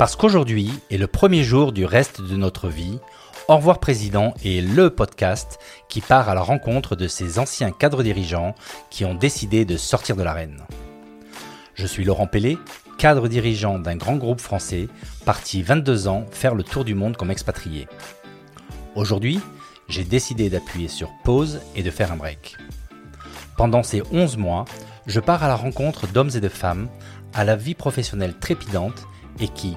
Parce qu'aujourd'hui est le premier jour du reste de notre vie, Au revoir Président est le podcast qui part à la rencontre de ces anciens cadres dirigeants qui ont décidé de sortir de l'arène. Je suis Laurent Pellet, cadre dirigeant d'un grand groupe français, parti 22 ans faire le tour du monde comme expatrié. Aujourd'hui, j'ai décidé d'appuyer sur pause et de faire un break. Pendant ces 11 mois, je pars à la rencontre d'hommes et de femmes à la vie professionnelle trépidante et qui,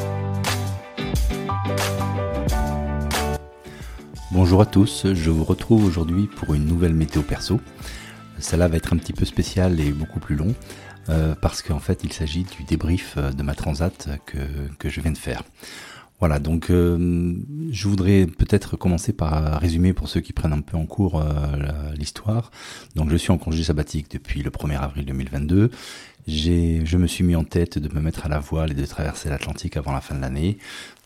Bonjour à tous, je vous retrouve aujourd'hui pour une nouvelle météo perso. Cela va être un petit peu spécial et beaucoup plus long euh, parce qu'en fait il s'agit du débrief de ma transat que, que je viens de faire. Voilà, donc euh, je voudrais peut-être commencer par résumer pour ceux qui prennent un peu en cours euh, l'histoire. Donc je suis en congé sabbatique depuis le 1er avril 2022 j'ai, je me suis mis en tête de me mettre à la voile et de traverser l'Atlantique avant la fin de l'année.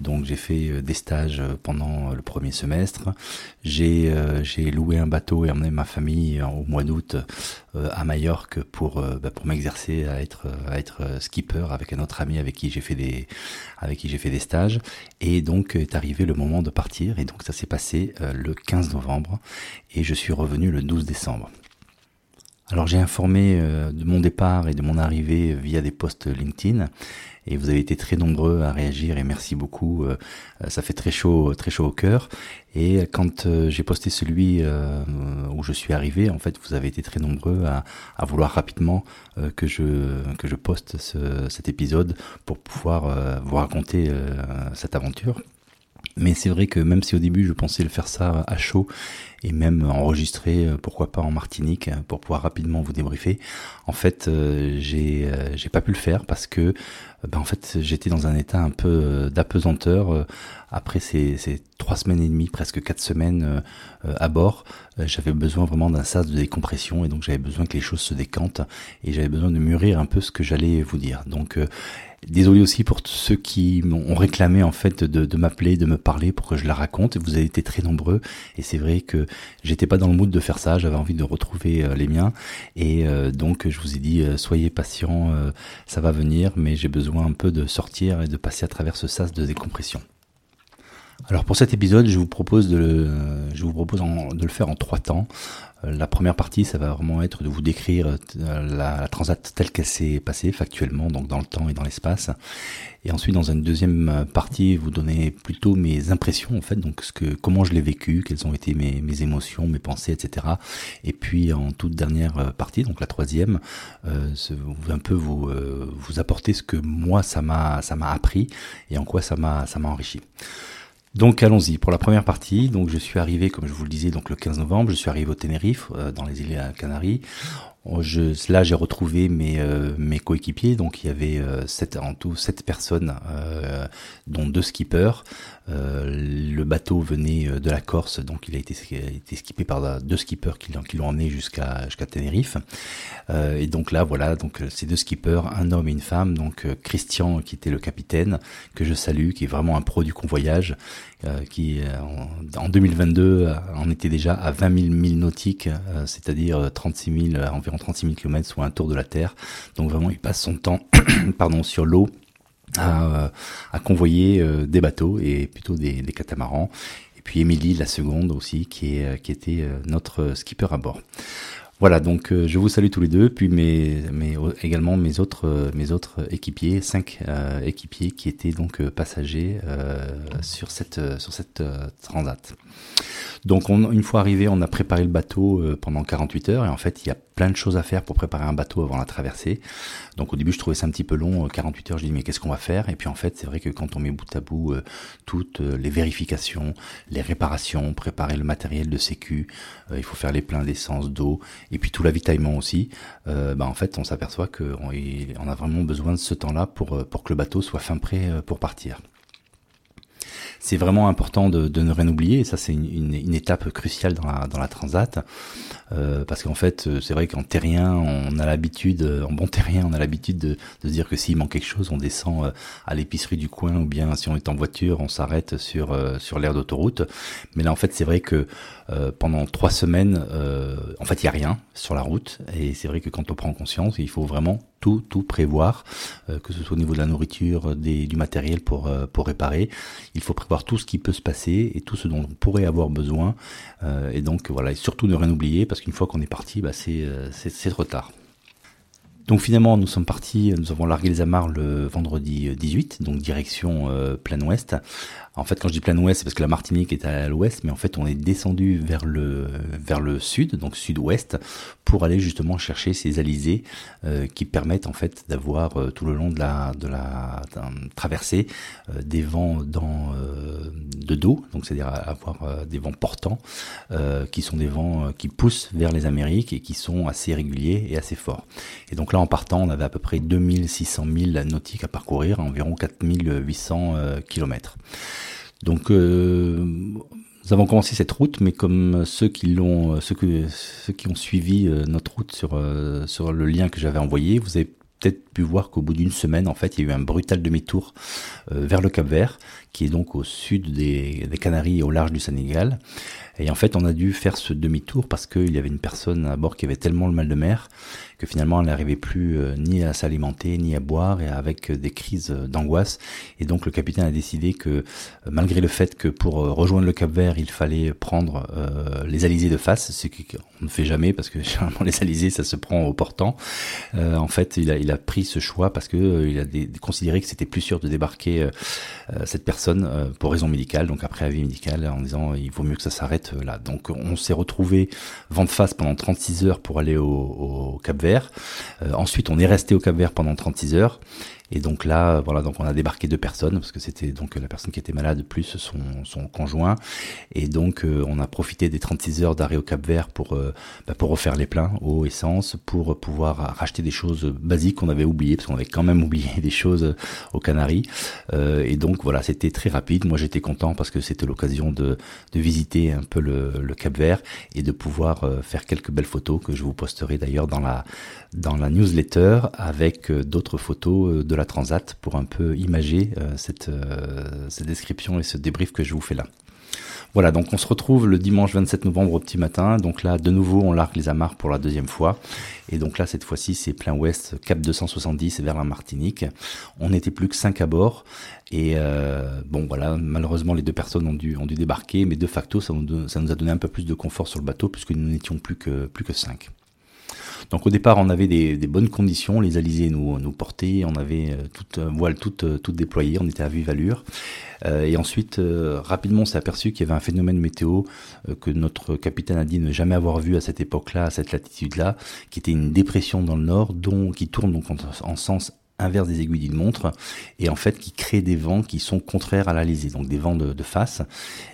Donc j'ai fait euh, des stages euh, pendant euh, le premier semestre. J'ai, j'ai loué un bateau et emmené ma famille au mois d'août à Majorque pour bah, pour m'exercer à être à être skipper avec un autre ami avec qui j'ai fait des avec qui j'ai fait des stages. Et donc est arrivé le moment de partir et donc ça s'est passé le 15 novembre et je suis revenu le 12 décembre. Alors j'ai informé euh, de mon départ et de mon arrivée via des posts LinkedIn et vous avez été très nombreux à réagir et merci beaucoup. Euh, ça fait très chaud, très chaud au cœur. Et quand euh, j'ai posté celui où je suis arrivé, en fait, vous avez été très nombreux à, vouloir rapidement que je poste ce, cet épisode pour pouvoir vous raconter cette aventure. Mais c'est vrai que même si au début je pensais le faire ça à chaud et même enregistrer, euh, pourquoi pas en Martinique, euh, pour pouvoir rapidement vous débriefer, en fait euh, j'ai j'ai pas pu le faire parce que ben, en fait j'étais dans un état un peu d'apesanteur après ces, ces trois semaines et demie, presque quatre semaines à bord. j'avais besoin vraiment d'un sas de décompression et donc j'avais besoin que les choses se décantent et j'avais besoin de mûrir un peu ce que j'allais vous dire. Donc Désolé aussi pour ceux qui m'ont réclamé en fait de m'appeler, de me parler pour que je la raconte. Vous avez été très nombreux et c'est vrai que j'étais pas dans le mood de faire ça. J'avais envie de retrouver euh, les miens et euh, donc je vous ai dit euh, soyez patients, ça va venir, mais j'ai besoin un peu de sortir et de passer à travers ce sas de décompression. Alors pour cet épisode, je vous propose de le, propose de le faire en trois temps. Euh, la première partie, ça va vraiment être de vous décrire euh, la, transat telle qu'elle s'est passée factuellement, donc dans le temps et dans l'espace. Et ensuite, dans une deuxième partie, vous donner plutôt mes impressions en fait, donc comment je l'ai vécu, quelles ont été mes, émotions, mes pensées, etc. Et puis en toute dernière partie, donc la troisième, euh, un peu vous euh, apporter ce que moi ça m'a appris et en quoi ça m'a enrichi. Donc allons-y pour la première partie. Donc je suis arrivé, comme je vous le disais, donc le 15 novembre. Je suis arrivé au Tenerife, euh, dans les îles Canaries. Oh, je, là, j'ai retrouvé mes, euh, mes coéquipiers. Donc, il y avait euh, sept, en tout sept personnes, dont deux skippers. Le bateau venait de la Corse, donc il a été, skippé par deux skippers qui, l'ont emmené jusqu'à Tenerife. et donc là, voilà, donc ces deux skippers, un homme et une femme. Donc Christian, qui était le capitaine, que je salue, qui est vraiment un pro du convoyage, qui en, en 2022 en était déjà à 20 000 milles nautiques, c'est-à-dire 36 000 environ 36 000 km, soit un tour de la Terre. Donc vraiment, il passe son temps pardon, sur l'eau à, à, convoyer euh, des bateaux et plutôt des, des, catamarans. Et puis Émilie, la seconde aussi, qui, est, qui était euh, notre skipper à bord. Voilà, donc euh, je vous salue tous les deux, puis mes, mes également mes autres mes autres équipiers, cinq équipiers qui étaient donc passagers sur cette sur cette transat. Donc on, une fois arrivé, on a préparé le bateau pendant 48 heures et en fait il y a plein de choses à faire pour préparer un bateau avant la traversée. Donc au début je trouvais ça un petit peu long, 48 euh, heures, je dis mais qu'est-ce qu'on va faire? Et puis en fait c'est vrai que quand on met bout à bout euh, toutes euh, les vérifications, les réparations, préparer le matériel de sécu, il faut faire les pleins d'essence, d'eau, et puis tout l'avitaillement aussi, bah en fait on s'aperçoit qu'on on a vraiment besoin de ce temps-là pour, pour que le bateau soit fin prêt pour partir. C'est vraiment important de, ne rien oublier. Et ça, c'est une, étape cruciale dans la, dans la transat. Euh, parce qu'en fait, c'est vrai qu'en terrien, on a l'habitude, en bon terrien, on a l'habitude de, de se dire que s'il manque quelque chose, on descend à l'épicerie du coin ou bien si on est en voiture, on s'arrête sur, sur l'aire d'autoroute. Mais là, en fait, c'est vrai que euh, pendant trois semaines, euh, en fait, il y a rien sur la route. Et c'est vrai que quand on prend conscience, il faut vraiment tout, tout prévoir, euh, que ce soit au niveau de la nourriture, des, du matériel pour, pour réparer. Il faut prévoir tout ce qui peut se passer et tout ce dont on pourrait avoir besoin. et donc, voilà, et surtout ne rien oublier, parce qu'une fois qu'on est parti, bah, c'est trop tard. Donc finalement, nous sommes partis, nous avons largué les amarres le vendredi 18, donc direction euh, plein ouest, en fait, quand je dis plein ouest, c'est parce que la Martinique est à l'ouest, mais en fait, on est descendu vers le vers le sud, donc sud-ouest, pour aller justement chercher ces alizés euh, qui permettent en fait d'avoir euh, tout le long de la de la traversée euh, des vents dans euh, de dos, donc c'est-à-dire avoir des vents portants, qui sont des vents qui poussent vers les Amériques et qui sont assez réguliers et assez forts. Et donc en partant, on avait à peu près 2600 milles nautiques à parcourir, environ 4800 kilomètres. Donc euh, nous avons commencé cette route, mais comme ceux qui l'ont, ceux, que, ceux qui ont suivi euh, notre route sur, euh, sur le lien que j'avais envoyé, vous avez peut-être pu voir qu'au bout d'une semaine, en fait, il y a eu un brutal demi-tour vers le Cap Vert, qui est donc au sud des, des Canaries et au large du Sénégal. Et en fait, on a dû faire ce demi-tour parce qu'il y avait une personne à bord qui avait tellement le mal de mer que finalement elle n'arrivait plus euh, ni à s'alimenter ni à boire et avec euh, des crises euh, d'angoisse. Et donc le capitaine a décidé que malgré le fait que pour rejoindre le Cap Vert il fallait prendre les alizés de face, ce qu'on ne fait jamais parce que généralement les alizés ça se prend au portant. en fait il a, pris ce choix parce que il a considéré que c'était plus sûr de débarquer cette personne pour raison médicale, donc après avis médical en disant il vaut mieux que ça s'arrête là. Donc on s'est retrouvé vent de face pendant 36 heures pour aller au, au Cap Vert euh, ensuite, on est resté au Cap Vert pendant 36 heures. Et donc là, voilà, donc on a débarqué deux personnes parce que c'était donc la personne qui était malade plus son, conjoint. Et donc euh, on a profité des 36 heures d'arrêt au Cap Vert pour euh, bah, pour refaire les pleins eau essence, pour pouvoir racheter des choses basiques qu'on avait oubliées parce qu'on avait quand même oublié des choses aux Canaries. Euh, et donc voilà, c'était très rapide. Moi j'étais content parce que c'était l'occasion de, de visiter un peu le, le Cap Vert et de pouvoir faire quelques belles photos que je vous posterai d'ailleurs dans la dans la newsletter avec d'autres photos de la Transat pour un peu imager euh, cette, euh, cette description et ce débrief que je vous fais là. Voilà, donc on se retrouve le dimanche 27 novembre au petit matin. Donc là, de nouveau, on largue les amarres pour la deuxième fois. Et donc là, cette fois-ci, c'est plein ouest, cap 270 vers la Martinique. On n'était plus que 5 à bord. Et euh, bon, voilà, malheureusement, les deux personnes ont dû, ont dû débarquer. Mais de facto, ça nous, ça nous a donné un peu plus de confort sur le bateau puisque nous n'étions plus que, plus que 5. Donc au départ, on avait des, bonnes conditions, les alizés nous, portaient, on avait euh, toute euh, voile toute, euh, toute déployée, on était à vive allure. et ensuite, rapidement, on s'est aperçu qu'il y avait un phénomène météo que notre capitaine a dit ne jamais avoir vu à cette époque-là, à cette latitude-là, qui était une dépression dans le nord, dont qui tourne donc en, en sens inverse des aiguilles d'une montre et en fait qui crée des vents qui sont contraires à l'Alizé, donc des vents de, face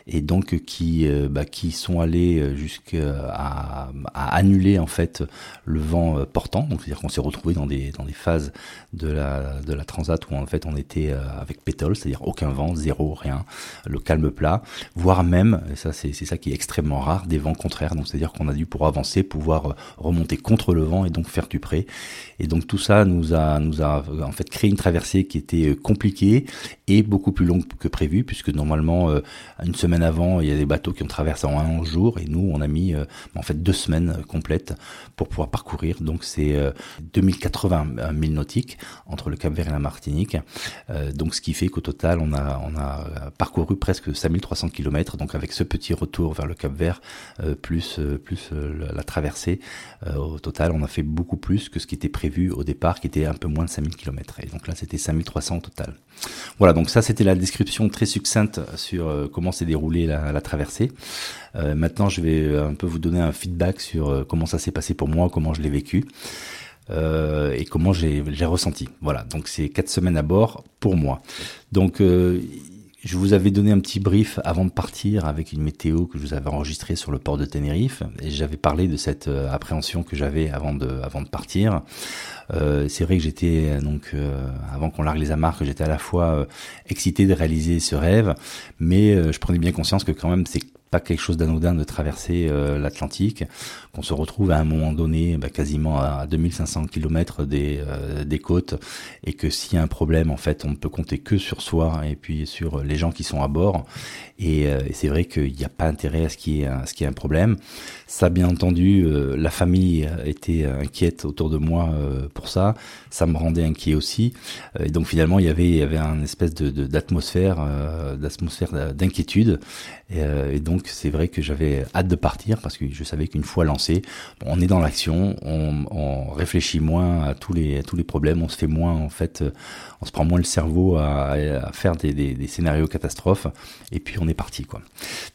et donc qui euh, bah, qui sont allés euh, jusqu'à annuler en fait le vent euh, portant. Donc c'est-à-dire qu'on s'est retrouvé dans des dans des phases de la de la transat où en fait on était avec pétole c'est-à-dire aucun vent zéro rien le calme plat voire même et ça c'est c'est ça qui est extrêmement rare des vents contraires. Donc c'est-à-dire qu'on a dû pour avancer pouvoir remonter contre le vent et donc faire du près et donc tout ça nous a nous a en fait créé une traversée qui était euh, compliquée et beaucoup plus longue que prévu, puisque normalement euh, une semaine avant, il y a des bateaux qui ont traversé en un jour, et nous on a mis euh, en fait deux semaines complètes pour pouvoir parcourir. Donc c'est 2080 milles nautiques entre le Cap Vert et la Martinique. donc ce qui fait qu'au total on a on a parcouru presque 5300 km. Donc avec ce petit retour vers le Cap Vert plus plus la traversée, au total on a fait beaucoup plus que ce qui était prévu au départ, qui était un peu moins de 5000 Et donc là, c'était 5300 au total. Voilà, donc ça, c'était la description très succincte sur euh, comment s'est déroulée la, traversée. Euh, maintenant, je vais euh, un peu vous donner un feedback sur comment ça s'est passé pour moi, comment je l'ai vécu. et comment j'ai ressenti. Voilà, donc c'est quatre semaines à bord pour moi. Donc je vous avais donné un petit brief avant de partir avec une météo que je vous avais enregistrée sur le port de Tenerife et j'avais parlé de cette euh, appréhension que j'avais avant de avant de partir. Euh, c'est vrai que j'étais donc euh, avant qu'on largue les amarres, j'étais à la fois excité de réaliser ce rêve, mais je prenais bien conscience que quand même c'est pas quelque chose d'anodin de traverser euh, l'Atlantique, qu'on se retrouve à un moment donné bah, quasiment à 2500 km des, euh, des côtes, et que s'il y a un problème, en fait, on ne peut compter que sur soi et puis sur les gens qui sont à bord. Et, euh, c'est vrai qu'il n'y a pas intérêt à ce qu'il y ait un, problème. Ça, bien entendu, la famille était inquiète autour de moi pour ça. Ça me rendait inquiet aussi. et donc finalement, il y avait, il y avait un espèce de d'atmosphère, d'atmosphère d'inquiétude. Et donc donc c'est vrai que j'avais hâte de partir parce que je savais qu'une fois lancé, on est dans l'action, on, réfléchit moins à tous les tous les problèmes, on se fait moins en fait, euh, on se prend moins le cerveau à, faire des, scénarios catastrophes et puis on est parti quoi.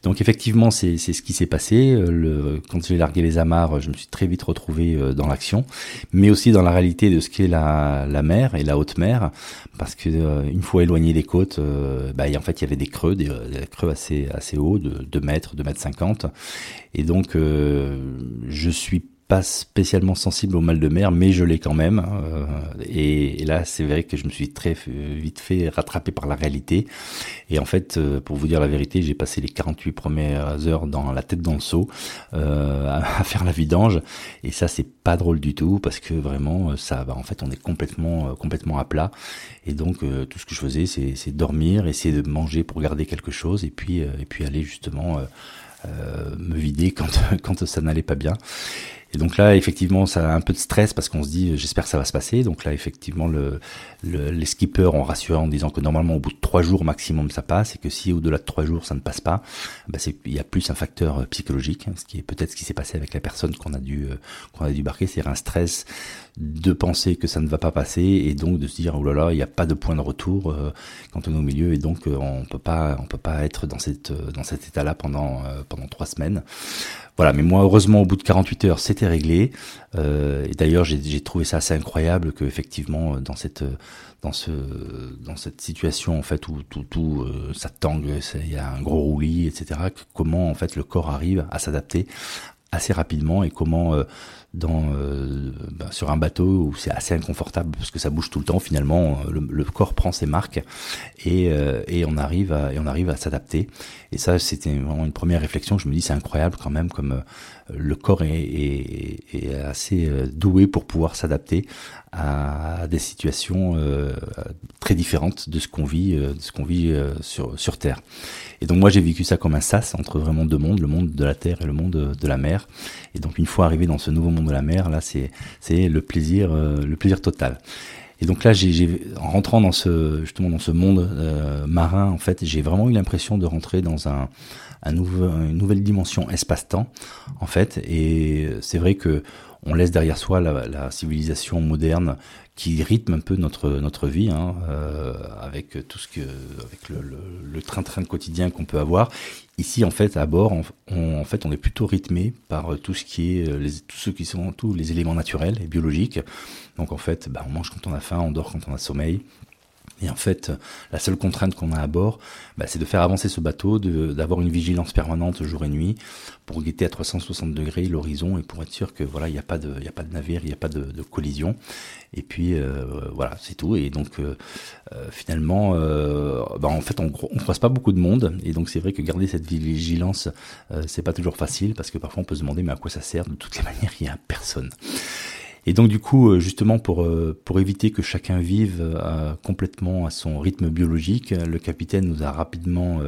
Donc effectivement c'est ce qui s'est passé. Euh, quand j'ai largué les amarres, je me suis très vite retrouvé euh, dans l'action, mais aussi dans la réalité de ce qu'est la, la mer et la haute mer, parce que une fois éloigné des côtes, bah, en fait il y avait des creux, des, creux assez assez hauts de 2 mètres 2 mètres 50. Et donc, euh, je suis pas spécialement sensible au mal de mer, mais je l'ai quand même. Euh, et, là, c'est vrai que je me suis très vite fait rattraper par la réalité. Et en fait, euh, pour vous dire la vérité, j'ai passé les 48 premières heures dans la tête dans le seau euh, à, faire la vidange. Et ça, c'est pas drôle du tout parce que vraiment, ça, bah, en fait, on est complètement, complètement à plat. Et donc, tout ce que je faisais, c'est dormir, essayer de manger pour garder quelque chose, et puis, et puis aller justement me vider quand, quand ça n'allait pas bien. Et donc là, effectivement, ça a un peu de stress parce qu'on se dit, j'espère que ça va se passer. Donc là, effectivement, le, les skippers ont rassuré en disant que normalement, au bout de trois jours maximum, ça passe et que si au-delà de trois jours, ça ne passe pas, bah il y a plus un facteur euh, psychologique, hein, ce qui est peut-être ce qui s'est passé avec la personne qu'on a dû euh, qu'on a dû barquer, c'est un stress de penser que ça ne va pas passer et donc de se dire oh là là, il n'y a pas de point de retour euh, quand on est au milieu et donc on peut pas on peut pas être dans cette dans cet état-là pendant pendant trois semaines. Voilà, mais moi, heureusement, au bout de 48 heures, c'était réglé. Et d'ailleurs, j'ai trouvé ça assez incroyable que, effectivement, dans cette dans ce dans cette situation en fait où tout tout euh, ça tangue, il y a un gros roulis, etc. Comment en fait le corps arrive à s'adapter assez rapidement et comment euh, euh, bah, sur un bateau où c'est assez inconfortable parce que ça bouge tout le temps finalement le, corps prend ses marques et, on arrive à s'adapter et ça c'était vraiment une première réflexion je me dis c'est incroyable quand même comme le corps est, est assez doué pour pouvoir s'adapter à des situations euh, très différentes de ce qu'on vit, de ce qu'on vit sur sur Terre. Et donc moi j'ai vécu ça comme un sas entre vraiment deux mondes, le monde de la terre et le monde de la mer. Et donc une fois arrivé dans ce nouveau monde de la mer, là c'est c'est le plaisir euh, le plaisir total. Et donc là, en rentrant dans ce justement dans ce monde euh, marin, en fait, j'ai vraiment eu l'impression de rentrer dans un, une nouvelle dimension espace-temps, en fait. Et c'est vrai que on laisse derrière soi la, civilisation moderne qui rythme un peu notre notre vie, hein, euh, avec tout ce que, avec le train-train quotidien qu'on peut avoir. Ici, en fait, à bord, on, en fait, on est plutôt rythmé par tout ce qui est les, tous ceux qui sont tous les éléments naturels et biologiques. Donc, en fait, bah, on mange quand on a faim, on dort quand on a sommeil. Et en fait, la seule contrainte qu'on a à bord, bah, c'est de faire avancer ce bateau, d'avoir une vigilance permanente jour et nuit, pour guetter à 360 degrés l'horizon et pour être sûr que voilà, il n'y a pas de, il a pas de navire, il n'y a pas de, de, collision. Et puis euh, voilà, c'est tout. Et donc euh, euh finalement, euh, bah, en fait, on, on croise pas beaucoup de monde, et donc c'est vrai que garder cette vigilance, euh, c'est pas toujours facile parce que parfois on peut se demander mais à quoi ça sert? De toutes les manières, il y a personne. Et donc du coup, euh, justement pour euh, pour éviter que chacun vive euh, complètement à son rythme biologique, le capitaine nous a rapidement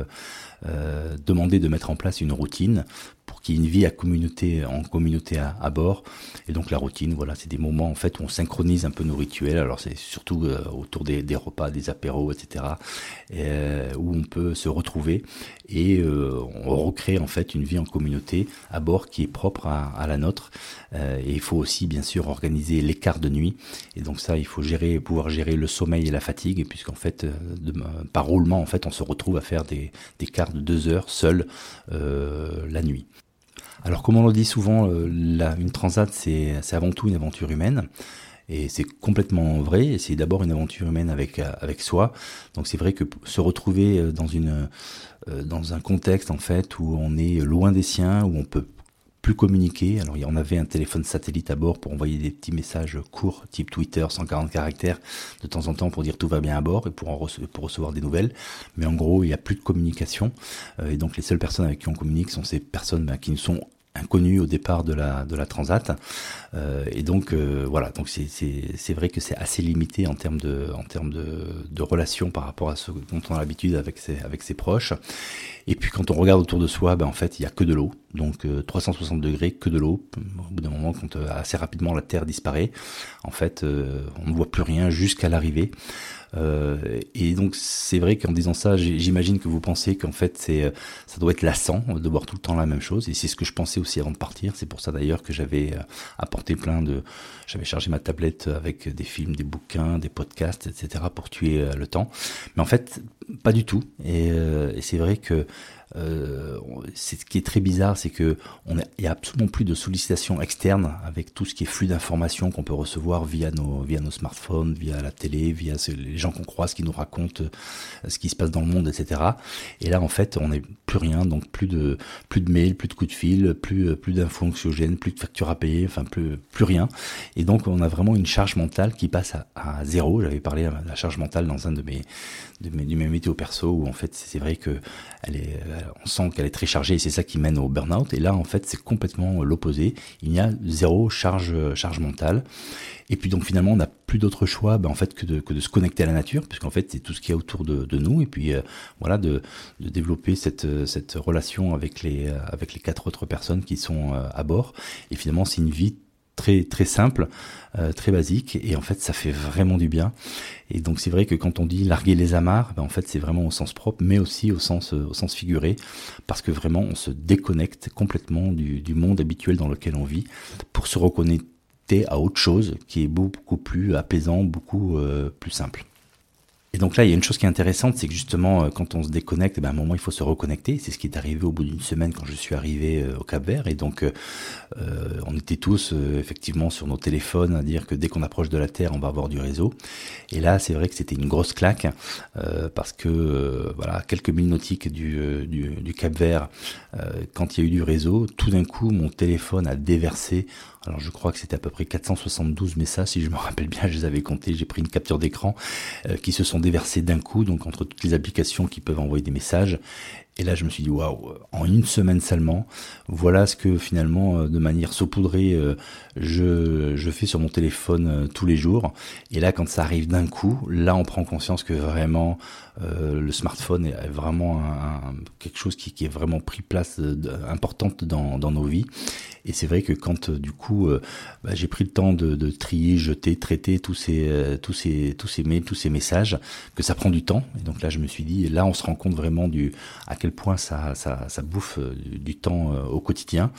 demandé de mettre en place une routine pour qu'il y ait une vie à communauté, en communauté à, bord. Et donc la routine, voilà, c'est des moments en fait où on synchronise un peu nos rituels. Alors c'est surtout euh, autour des, repas, des apéros, etc. Euh, où on peut se retrouver et euh, on recrée en fait une vie en communauté à bord qui est propre à, la nôtre. Euh, et il faut aussi bien sûr organiser l'écart de nuit. Et donc ça, il faut gérer, pouvoir gérer le sommeil et la fatigue, puisqu'en fait, par roulement, en fait, on se retrouve à faire des, des de deux heures seul la nuit. Alors comme on le dit souvent, euh, une transat c'est avant tout une aventure humaine. Et c'est complètement vrai. C'est d'abord une aventure humaine avec avec soi. Donc c'est vrai que se retrouver dans une dans un contexte en fait où on est loin des siens, où on peut plus communiquer. Alors on avait un téléphone satellite à bord pour envoyer des petits messages courts, type Twitter, 140 caractères, de temps en temps pour dire tout va bien à bord et pour, en pour recevoir des nouvelles. Mais en gros, il n'y a plus de communication. Euh, et donc les seules personnes avec qui on communique sont ces personnes ben, qui nous sont inconnu au départ de la de la Transat euh, et donc euh, voilà donc c'est vrai que c'est assez limité en termes de en termes de, de relations par rapport à ce dont on a l'habitude avec ses avec ses proches et puis quand on regarde autour de soi ben en fait il y a que de l'eau donc 360 euh, degrés que de l'eau au bout d'un moment quand assez rapidement la terre disparaît en fait on ne voit plus rien jusqu'à l'arrivée euh, et donc c'est vrai qu'en disant ça, j'imagine que vous pensez qu'en fait euh, ça doit être lassant de voir tout le temps la même chose. Et c'est ce que je pensais aussi avant de partir. C'est pour ça d'ailleurs que j'avais euh, apporté plein de, j'avais chargé ma tablette avec des films, des bouquins, des podcasts, etc. pour tuer le temps. Mais en fait, pas du tout. Et c'est vrai que euh, ce qui est très bizarre, c'est que on il y a absolument plus de sollicitations externes avec tout ce qui est flux d'informations qu'on peut recevoir via nos smartphones, via la télé, via les gens qu'on croise qui nous racontent euh, ce qui se passe dans le monde, etc. Et là, en fait, on n'est plus rien, donc plus de plus de mails, plus de coups de fil, plus plus d'infos anxiogènes, plus de factures à payer, enfin plus plus rien. Et donc, on a vraiment une charge mentale qui passe à, zéro. J'avais parlé de la charge mentale dans un de mes de mes, mes météo perso où en fait c'est vrai que elle est, on sent qu'elle est très chargée et c'est ça qui mène au burn-out. Et là en fait c'est complètement l'opposé. Il y a zéro charge charge mentale. Et puis donc finalement on n'a plus d'autre choix ben, en fait que de, que de se connecter à la nature puisqu'en fait c'est tout ce qu'il y a autour de, nous et puis euh, voilà de, de développer cette, cette relation avec les avec les quatre autres personnes qui sont euh, à bord. Et finalement c'est une vie très très simple, euh, très basique, et en fait ça fait vraiment du bien. Et donc c'est vrai que quand on dit larguer les amarres, ben en fait c'est vraiment au sens propre, mais aussi au sens au sens figuré, parce que vraiment on se déconnecte complètement du, du monde habituel dans lequel on vit pour se reconnecter à autre chose qui est beaucoup plus apaisant, beaucoup euh, plus simple. Et donc là, il y a une chose qui est intéressante, c'est que justement, euh, quand on se déconnecte, eh ben, à un moment, il faut se reconnecter. C'est ce qui est arrivé au bout d'une semaine quand je suis arrivé euh, au Cap Vert. Et donc, euh, on était tous effectivement sur nos téléphones à dire que dès qu'on approche de la Terre, on va avoir du réseau. Et là, c'est vrai que c'était une grosse claque parce que voilà, quelques milles nautiques du, Cap Vert, quand il y a eu du réseau, tout d'un coup, mon téléphone a déversé alors je crois que c'était à peu près 472 messages, si je me rappelle bien, je les avais comptés, j'ai pris une capture d'écran, euh, qui se sont déversés d'un coup, donc entre toutes les applications qui peuvent envoyer des messages. Et là, je me suis dit, waouh, en une semaine seulement, voilà ce que finalement, euh, de manière saupoudrée, euh, je, je fais sur mon téléphone tous les jours. Et là, quand ça arrive d'un coup, là, on prend conscience que vraiment, le smartphone est vraiment quelque chose qui, qui, est vraiment pris place importante dans, dans nos vies. Et c'est vrai que quand du coup euh, bah, j'ai pris le temps de, trier, jeter, traiter tous ces, euh, tous ces, tous ces mails, tous ces messages, que ça prend du temps. Et donc là, je me suis dit, là, on se rend compte vraiment du à quel point ça, ça, ça bouffe euh, du, temps au quotidien.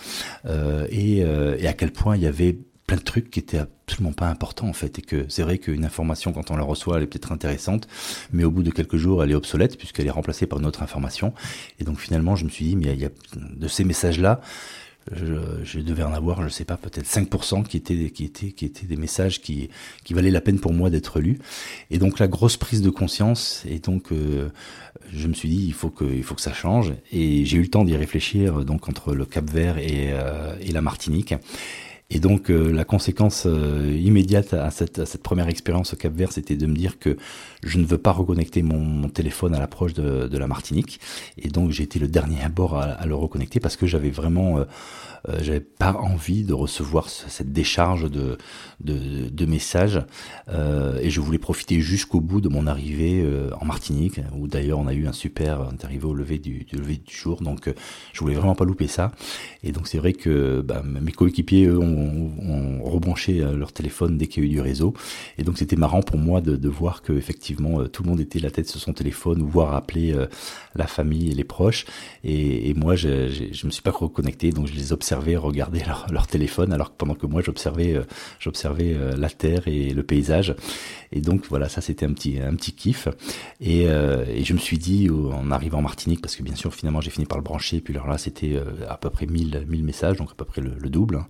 Et, et à quel point il y avait plein de trucs qui étaient absolument pas importants en fait. Et que c'est vrai qu'une information quand on la reçoit elle est peut-être intéressante mais au bout de quelques jours elle est obsolète puisqu'elle est remplacée par une autre information. Et donc finalement je me suis dit mais il y a de ces messages là je, je, devais en avoir, je sais pas, peut-être 5% qui étaient, qui étaient, qui étaient des messages qui, qui valaient la peine pour moi d'être lus. Et donc la grosse prise de conscience, et donc euh, je me suis dit il faut que, il faut que ça change. Et j'ai eu le temps d'y réfléchir, donc entre le Cap Vert et, euh, et la Martinique. Et donc euh, la conséquence euh, immédiate à cette, première expérience au Cap Vert, c'était de me dire que je ne veux pas reconnecter mon, mon téléphone à l'approche de, la Martinique. Et donc j'ai été le dernier à bord à, à le reconnecter parce que j'avais vraiment euh, j'avais pas envie de recevoir cette décharge de, de, messages. Euh, et je voulais profiter jusqu'au bout de mon arrivée euh, en Martinique où d'ailleurs on a eu un super arrivé au lever du, lever du jour. Donc je voulais vraiment pas louper ça. Et donc c'est vrai que bah, mes coéquipiers ont, rebranché leur téléphone dès qu'il y a eu du réseau. Et donc c'était marrant pour moi de, voir que effectivement tout le monde était la tête sur son téléphone voire appeler la famille et les proches. Et, moi je, je, je me suis pas reconnecté donc je les observais regarder leur, leur, téléphone, alors que pendant que moi j'observais, euh, j'observais euh, la terre et le paysage. Et donc voilà, ça c'était un petit, un petit kiff. Et, euh, et je me suis dit en arrivant en Martinique, parce que bien sûr finalement j'ai fini par le brancher, puis alors là c'était à peu près 1000, 1000 messages, donc à peu près le, double. Hein.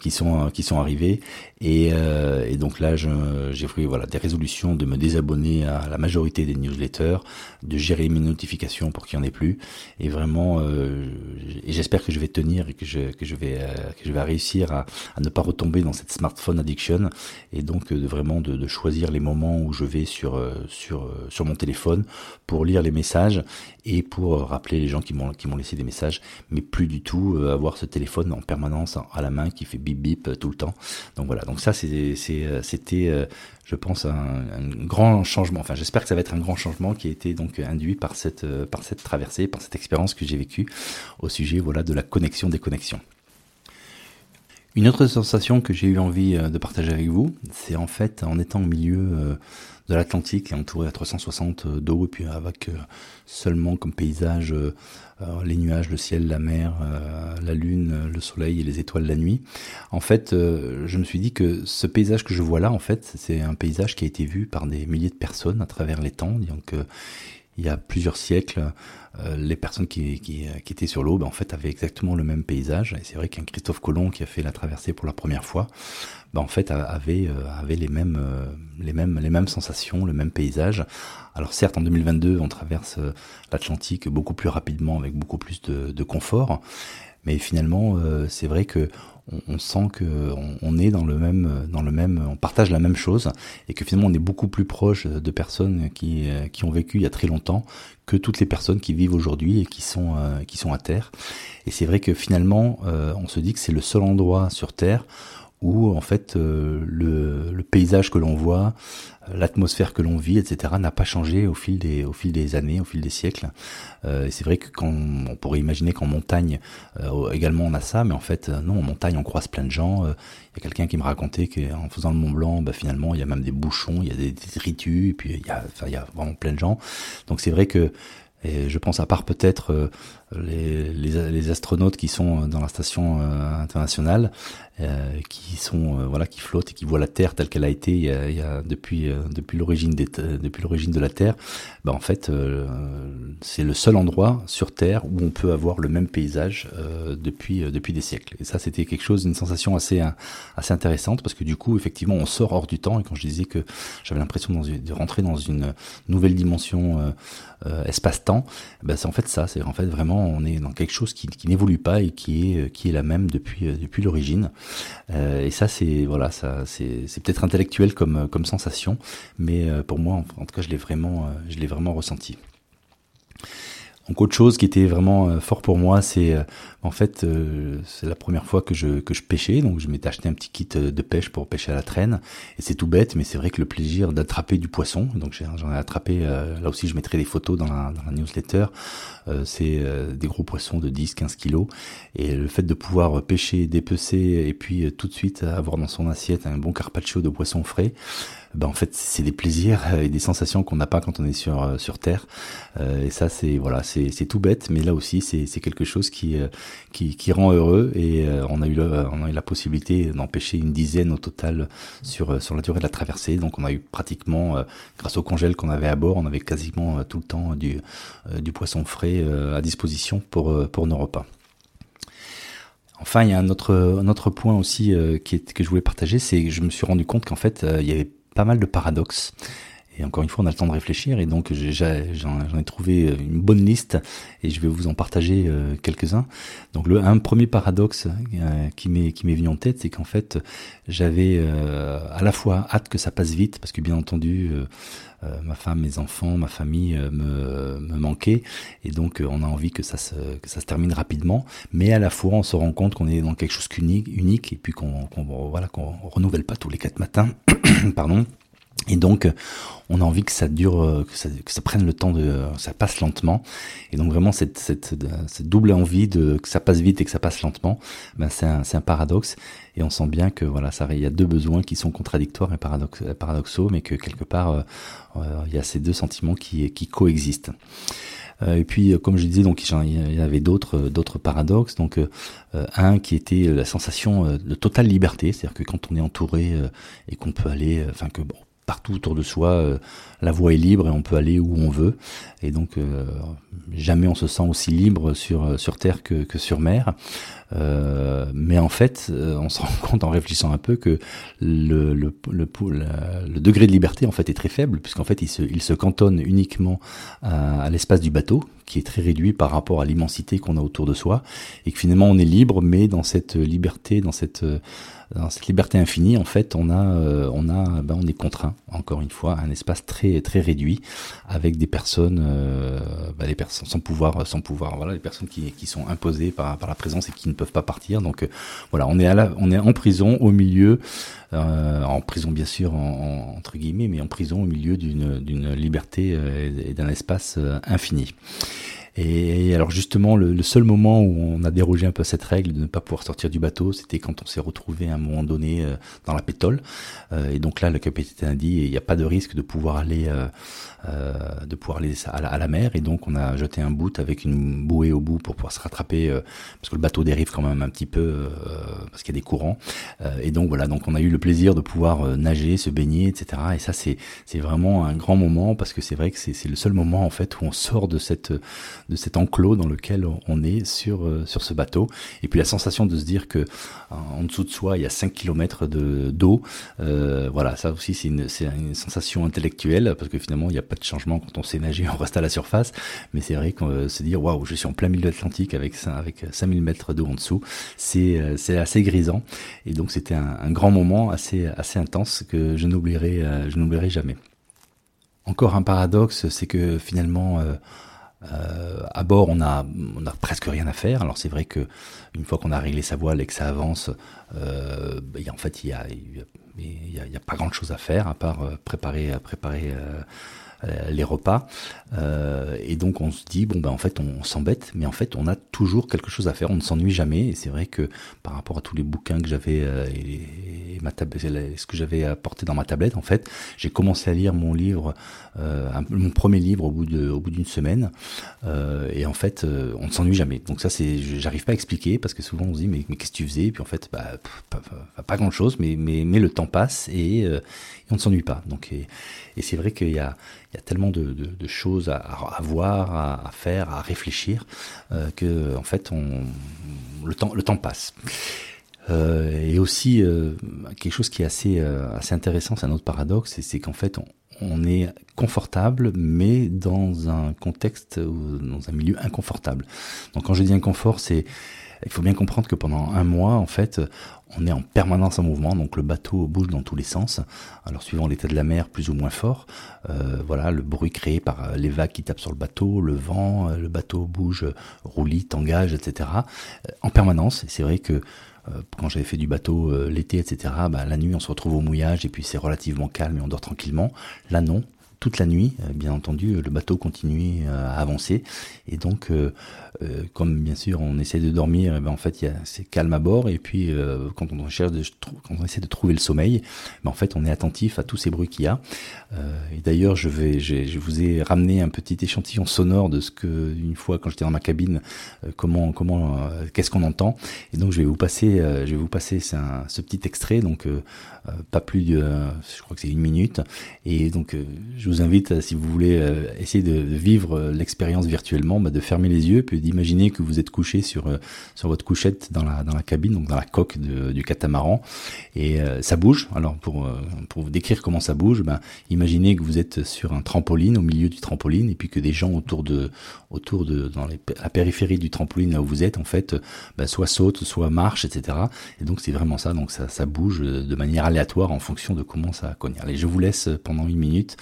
qui sont qui sont arrivés et, et donc là j'ai pris voilà des résolutions de me désabonner à la majorité des newsletters, de gérer mes notifications pour qu'il n'y en ait plus et vraiment et j'espère que je vais tenir et que je que je vais que je vais réussir à, ne pas retomber dans cette smartphone addiction et donc de vraiment de, de choisir les moments où je vais sur sur sur mon téléphone pour lire les messages et pour rappeler les gens qui m'ont qui m'ont laissé des messages, mais plus du tout euh, avoir ce téléphone en permanence à la main qui fait bip bip euh, tout le temps. Donc voilà, donc ça euh, c'était je pense un, un, grand changement. Enfin, j'espère que ça va être un grand changement qui a été donc induit par cette par cette traversée, par cette expérience que j'ai vécue au sujet voilà de la connexion des connexions. Une autre sensation que j'ai eu envie de partager avec vous, c'est en fait en étant au milieu de l'Atlantique entouré à 360 d'eau et puis avec euh, seulement comme paysage euh, euh, les nuages, le ciel, la mer, la lune, le soleil et les étoiles la nuit. En fait, je me suis dit que ce paysage que je vois là, en fait, c'est un paysage qui a été vu par des milliers de personnes à travers les temps. Donc, il y a plusieurs siècles, les personnes qui, qui, qui étaient sur l'eau, ben, en fait, avaient exactement le même paysage. Et c'est vrai qu'un Christophe Colomb qui a fait la traversée pour la première fois, bah, en fait avait euh, avait les mêmes euh, les mêmes les mêmes sensations, le même paysage. Alors certes en 2022 on traverse euh, l'Atlantique beaucoup plus rapidement avec beaucoup plus de, de confort, mais finalement c'est vrai que on, sent que on, est dans le même dans le même on partage la même chose et que finalement on est beaucoup plus proche de personnes qui qui ont vécu il y a très longtemps que toutes les personnes qui vivent aujourd'hui et qui sont qui sont à terre. Et c'est vrai que finalement on se dit que c'est le seul endroit sur terre où en fait euh, le, paysage que l'on voit, l'atmosphère que l'on vit, etc., n'a pas changé au fil des années, au fil des siècles. Euh, c'est vrai que quand on pourrait imaginer qu'en montagne euh, également on a ça, mais en fait euh, non, en montagne on croise plein de gens. Il y a quelqu'un qui me racontait qu'en faisant le Mont Blanc, bah, finalement il y a même des bouchons, il y a des détritus, et puis il y a vraiment plein de gens. Donc c'est vrai que et je pense à part peut-être les, les, les, astronautes qui sont dans la station internationale, euh, qui sont euh, voilà qui flottent et qui voient la Terre telle qu'elle a été il y a, il y a depuis euh, depuis l'origine depuis l'origine de la Terre, bah en fait c'est le seul endroit sur Terre où on peut avoir le même paysage depuis depuis des siècles. Et ça c'était quelque chose, une sensation assez assez intéressante parce que du coup effectivement on sort hors du temps et quand je disais que j'avais l'impression de rentrer dans une nouvelle dimension espace-temps, bah c'est en fait ça, c'est en fait vraiment on est dans quelque chose qui, n'évolue pas et qui est est la même depuis depuis l'origine. Euh, et ça, c'est voilà, ça, c'est, peut-être intellectuel comme sensation, mais euh, pour moi, en, tout cas, je l'ai vraiment, euh, je l'ai vraiment ressenti. Donc autre chose qui était vraiment fort pour moi, c'est en fait c'est la première fois que je que je pêchais, donc je m'étais acheté un petit kit de pêche pour pêcher à la traîne. Et c'est tout bête, mais c'est vrai que le plaisir d'attraper du poisson, donc j'en ai attrapé. là aussi, je mettrai des photos dans la, newsletter. Euh, c'est euh, des gros poissons de 10-15 kilos. Et le fait de pouvoir pêcher, dépecer et puis euh, tout de suite avoir dans son assiette un bon carpaccio de poisson frais, ben en fait c'est des plaisirs et des sensations qu'on n'a pas quand on est sur sur terre et ça c'est voilà c'est c'est tout bête mais là aussi c'est c'est quelque chose qui qui qui rend heureux et on a eu on a eu la possibilité d'empêcher une dizaine au total sur sur la durée de la traversée donc on a eu pratiquement grâce au congèle qu'on avait à bord on avait quasiment tout le temps du du poisson frais euh, à disposition pour, euh, pour nos repas. Enfin, il y a un autre, un autre point aussi euh, qui est, que je voulais partager, c'est que je me suis rendu compte qu'en fait, il y avait pas mal de paradoxes. Et encore une fois, on a le temps de réfléchir et donc j'en ai trouvé une bonne liste et je vais vous en partager quelques-uns. Donc le un premier paradoxe qui m'est qui m'est venu en tête, c'est qu'en fait j'avais à la fois hâte que ça passe vite parce que bien entendu euh, ma femme, mes enfants, ma famille euh, me, me manquaient et donc euh, on a envie que ça se que ça se termine rapidement, mais à la fois on se rend compte qu'on est dans quelque chose qu'unique, unique et puis qu'on voilà qu'on renouvelle pas tous les quatre matins, pardon. Et donc, on a envie que ça dure, que ça, que ça, prenne le temps de, ça passe lentement. Et donc vraiment cette, cette, cette double envie de que ça passe vite et que ça passe lentement, ben c'est un, un, paradoxe et on sent bien que voilà, ça, il y a deux besoins qui sont contradictoires et paradox, paradoxaux, mais que quelque part euh, euh, il y a ces deux sentiments qui, qui coexistent. Euh, et puis, comme je disais, donc il y avait d'autres d'autres paradoxes. Donc, un qui était la sensation de totale liberté, c'est-à-dire que quand on est entouré et qu'on peut aller, enfin que bon, partout autour de soi, euh, la voie est libre et on peut aller où on veut. Et donc euh, jamais on se sent aussi libre sur sur terre que, sur mer. Euh, mais en fait, on se rend compte en réfléchissant un peu que le, degré de liberté en fait est très faible puisqu'en fait il se, il se cantonne uniquement à l'espace du bateau qui est très réduit par rapport à l'immensité qu'on a autour de soi et que finalement on est libre mais dans cette liberté, dans cette dans cette liberté infinie, en fait, on a, euh, on a, ben, on est contraint, encore une fois, un espace très, très réduit, avec des personnes, euh, ben, les personnes sans pouvoir, sans pouvoir, voilà, les personnes qui, qui sont imposées par, par la présence et qui ne peuvent pas partir. Donc, euh, voilà, on est à la, on est en prison au milieu, en prison bien sûr, en, entre guillemets, mais en prison au milieu d'une, d'une liberté et d'un espace infini. Et alors justement, le, seul moment où on a dérogé un peu à cette règle de ne pas pouvoir sortir du bateau, c'était quand on s'est retrouvé à un moment donné euh, dans la pétole. Euh, et donc là, le capitaine a dit, il n'y a pas de risque de pouvoir aller, euh, de pouvoir aller à la, mer. Et donc on a jeté un bout avec une bouée au bout pour pouvoir se rattraper, parce que le bateau dérive quand même un petit peu, parce qu'il y a des courants. et donc voilà, donc on a eu le plaisir de pouvoir nager, se baigner, etc. Et ça, c'est vraiment un grand moment parce que c'est vrai que c'est le seul moment en fait où on sort de cette de cet enclos dans lequel on est sur, euh, sur ce bateau. Et puis la sensation de se dire que en dessous de soi, il y a 5 km de, d'eau. Euh, voilà, ça aussi, c'est une, une sensation intellectuelle, parce que finalement, il n'y a pas de changement quand on sait nager, on reste à la surface. Mais c'est vrai qu'on euh, se dire, waouh, je suis en plein milieu de l'Atlantique avec, avec 5000 mètres d'eau en dessous, c'est, euh, assez grisant. Et donc, c'était un, un, grand moment assez, assez intense que je n'oublierai, je n'oublierai jamais. Encore un paradoxe, c'est que finalement, euh, à bord, on a, on a presque rien à faire. Alors c'est vrai que une fois qu'on a réglé sa voile et que ça avance, euh, a, en fait, il y a, il y a, y a, pas grand chose à faire à part euh, préparer, préparer euh, euh, les repas. Euh, et donc on se dit bon ben en fait on, s'embête, mais en fait on a toujours quelque chose à faire. On ne s'ennuie jamais. Et c'est vrai que par rapport à tous les bouquins que j'avais euh, et, ma ce que j'avais apporté dans ma tablette, en fait, j'ai commencé à lire mon livre, mon premier livre au bout de au bout d'une semaine. et en fait on ne s'ennuie jamais. Donc ça c'est j'arrive pas à expliquer parce que souvent on se dit mais, qu'est-ce que tu faisais? Et puis en fait bah, pas, pas, grand chose, mais mais mais le temps passe et, on ne s'ennuie pas. Donc et, c'est vrai qu'il y a tellement de, de, choses à, voir, à, faire, à réfléchir, euh, que en fait, on, le temps, le temps passe. Euh, et aussi euh, quelque chose qui est assez, assez intéressant, c'est un autre paradoxe, c'est qu'en fait, on, on est confortable, mais dans un contexte, dans un milieu inconfortable. Donc quand je dis inconfort, c'est il faut bien comprendre que pendant un mois, en fait, on est en permanence en mouvement, donc le bateau bouge dans tous les sens. Alors suivant l'état de la mer, plus ou moins fort, euh, voilà le bruit créé par euh, les vagues qui tapent sur le bateau, le vent, euh, le bateau bouge, roulis, tangage, etc. En permanence. C'est vrai que quand j'avais fait du bateau l'été, etc. Bah, la nuit, on se retrouve au mouillage et puis c'est relativement calme et on dort tranquillement. Là, non toute la nuit, bien entendu, le bateau continue à avancer. Et donc, euh, comme bien sûr on essaie de dormir, eh ben en fait c'est calme à bord et puis euh, quand on cherche de, quand on essaie de trouver le sommeil, ben en fait on est attentif à tous ces bruits qu'il y a. Euh, et d'ailleurs je vais, je vous ai ramené un petit échantillon sonore de ce que une fois quand j'étais dans ma cabine, comment comment qu'est-ce qu'on entend. Et donc je vais vous passer, je vais vous passer ce petit extrait donc pas plus de, je crois que c'est une minute. Et donc je vous invite si vous voulez essayer de vivre l'expérience virtuellement, bah, de fermer les yeux puis d'imaginer que vous êtes couché sur euh, sur votre couchette dans la dans la cabine, donc dans la coque du catamaran, et euh, ça bouge. Alors pour euh, pour vous décrire comment ça bouge, ben imaginez que vous êtes sur un trampoline au milieu du trampoline, et puis que des gens autour de autour de dans la périphérie du trampoline là où vous êtes, en fait, ben, soit sautent, soit marchent, etc. Et donc c'est vraiment ça. Donc ça ça bouge de manière aléatoire en fonction de comment ça cogne. Allez, je vous laisse pendant une minute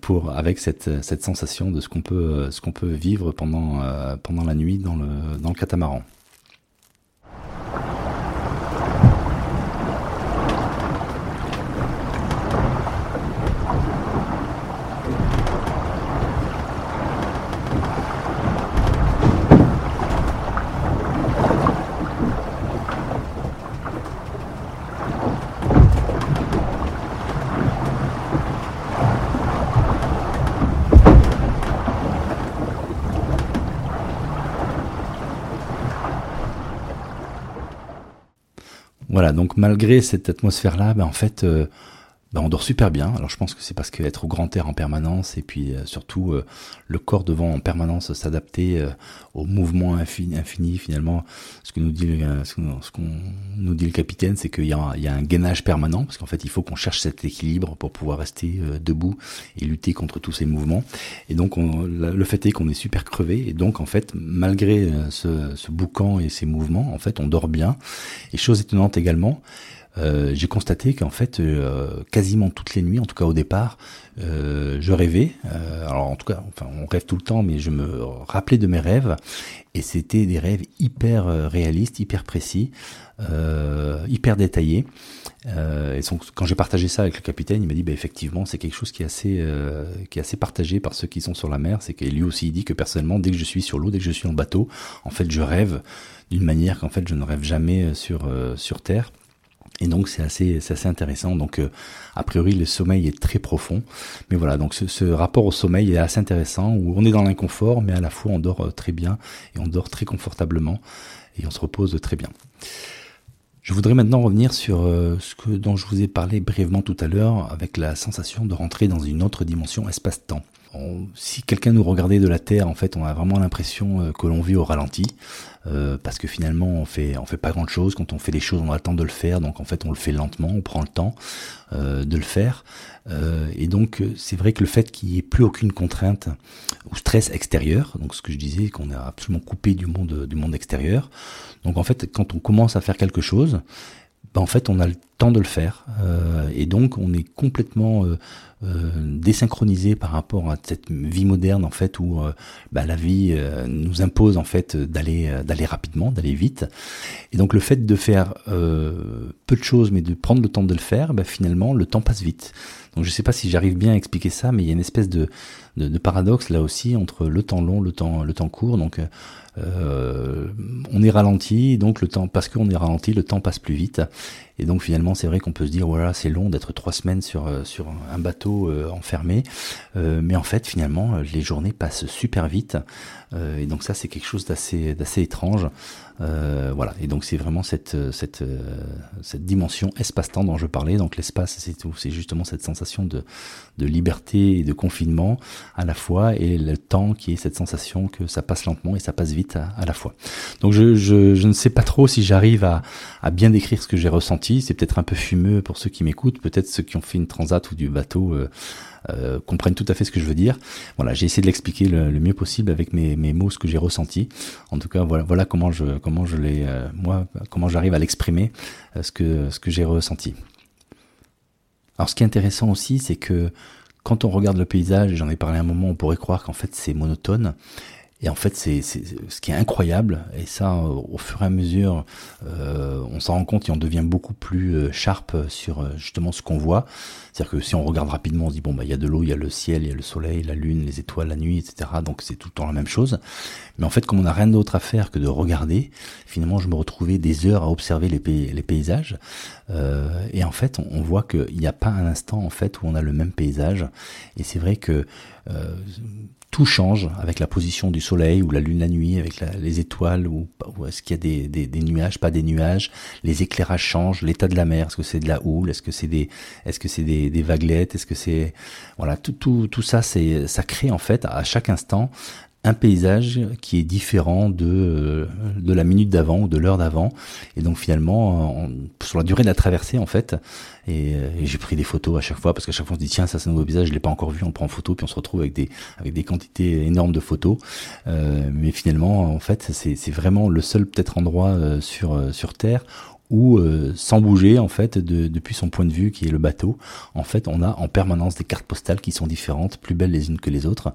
pour avec cette cette sensation de ce qu'on peut ce qu'on peut vivre pendant pendant dans la nuit dans le, dans le catamaran. Voilà, malgré cette atmosphère-là, ben en fait, euh, ben, on dort super bien. Alors je pense que c'est parce qu'être au grand air en permanence et puis euh, surtout euh, le corps devant en permanence s'adapter euh, au mouvement infini, infini, finalement. Ce que nous dit ce qu'on nous dit le capitaine, c'est qu'il y, y a un gainage permanent parce qu'en fait il faut qu'on cherche cet équilibre pour pouvoir rester debout et lutter contre tous ces mouvements. Et donc on, le fait est qu'on est super crevé et donc en fait malgré ce, ce boucan et ces mouvements, en fait on dort bien. Et chose étonnante également. Euh, j'ai constaté qu'en fait, euh, quasiment toutes les nuits, en tout cas au départ, euh, je rêvais. alors en tout cas, enfin, on rêve tout le temps, mais je me rappelais de mes rêves, et c'était des rêves hyper réalistes, hyper précis, hyper détaillés. et donc, quand j'ai partagé ça avec le capitaine, il m'a dit, bah, effectivement, c'est quelque chose qui est assez, qui est assez partagé par ceux qui sont sur la mer. C'est que lui aussi, dit que personnellement, dès que je suis sur l'eau, dès que je suis en bateau, en fait, je rêve d'une manière qu'en fait, je ne rêve jamais sur sur terre. Et donc c'est assez, assez intéressant. Donc euh, a priori le sommeil est très profond, mais voilà. Donc ce, rapport au sommeil est assez intéressant où on est dans l'inconfort, mais à la fois on dort euh, très bien et on dort très confortablement et on se repose très bien. Je voudrais maintenant revenir sur euh, ce dont je vous ai parlé brièvement tout à l'heure, avec la sensation de rentrer dans une autre dimension espace-temps si quelqu'un nous regardait de la Terre, en fait, on a vraiment l'impression euh, que l'on vit au ralenti, euh, parce que finalement, on fait, fait pas grand chose. Quand on fait les choses, on a le temps de le faire, donc en fait, on le fait lentement, on prend le temps euh, de le faire. et donc, c'est vrai que le fait qu'il n'y ait plus aucune contrainte ou stress extérieur, donc ce que je disais, qu'on est absolument coupé du monde, extérieur. Donc en fait, quand on commence à faire quelque chose, ben, en fait, on a le temps de le faire, et donc on est complètement désynchronisé par rapport à cette vie moderne en fait où euh, bah, la vie euh, nous impose en fait d'aller d'aller rapidement, d'aller vite. Et donc le fait de faire peu de choses mais de prendre le temps de le faire, bah, finalement le temps passe vite. Donc je sais pas si j'arrive bien à expliquer ça, mais il y a une espèce de, paradoxe là aussi entre le temps long, le temps, le temps court. Donc euh, on est ralenti, donc le temps, parce qu'on est ralenti, le temps passe plus vite. Et donc finalement, c'est vrai qu'on peut se dire, voilà, c'est long d'être trois semaines sur euh, un bateau euh, enfermé, mais en fait, finalement, les journées passent super vite. et donc ça, c'est quelque chose d'assez étrange. Euh, voilà. Et donc c'est vraiment cette cette cette dimension espace-temps dont je parlais. Donc l'espace, c'est tout. C'est justement cette sensation de de liberté et de confinement à la fois, et le temps qui est cette sensation que ça passe lentement et ça passe vite à, la fois. Donc je, je, je, ne sais pas trop si j'arrive à, à bien décrire ce que j'ai ressenti. C'est peut-être un peu fumeux pour ceux qui m'écoutent, peut-être ceux qui ont fait une transat ou du bateau. Euh, euh, comprennent tout à fait ce que je veux dire. Voilà, j'ai essayé de l'expliquer le, mieux possible avec mes, mots, ce que j'ai ressenti. En tout cas, voilà, comment je comment je l'ai euh, moi comment j'arrive à l'exprimer, euh, ce que ce que j'ai ressenti. Alors, ce qui est intéressant aussi, c'est que quand on regarde le paysage, j'en ai parlé un moment, on pourrait croire qu'en fait c'est monotone, et en fait, c'est ce qui est incroyable, et ça, au fur et à mesure, euh, on s'en rend compte et on devient beaucoup plus euh, sharp sur euh, justement ce qu'on voit. C'est-à-dire que si on regarde rapidement, on se dit bon bah il y a de l'eau, il y a le ciel, il y a le soleil, la lune, les étoiles, la nuit, etc. Donc c'est tout le temps la même chose. Mais en fait, comme on n'a rien d'autre à faire que de regarder, finalement, je me retrouvais des heures à observer les, les paysages. Euh, et en fait, on, voit qu'il n'y a pas un instant en fait où on a le même paysage. Et c'est vrai que euh, tout change avec la position du soleil ou la lune la nuit, avec les étoiles ou, est-ce qu'il y a des, nuages, pas des nuages, les éclairages changent, l'état de la mer, est-ce que c'est de la houle, est-ce que c'est des, est-ce que c'est des, des vaguelettes, est-ce que c'est, voilà, tout, tout, tout ça, c'est, ça crée en fait à chaque instant un paysage qui est différent de de la minute d'avant ou de l'heure d'avant. Et donc finalement sur la durée de la traversée en fait et, j'ai pris des photos à chaque fois parce qu'à chaque fois on se dit tiens ça c'est un nouveau paysage je l'ai pas encore vu. On prend photo puis on se retrouve avec des avec des quantités énormes de photos. Euh, mais finalement en fait c'est vraiment le seul peut-être endroit euh, sur euh, sur terre où sans bouger en fait de, depuis son point de vue qui est le bateau en fait on a en permanence des cartes postales qui sont différentes plus belles les unes que les autres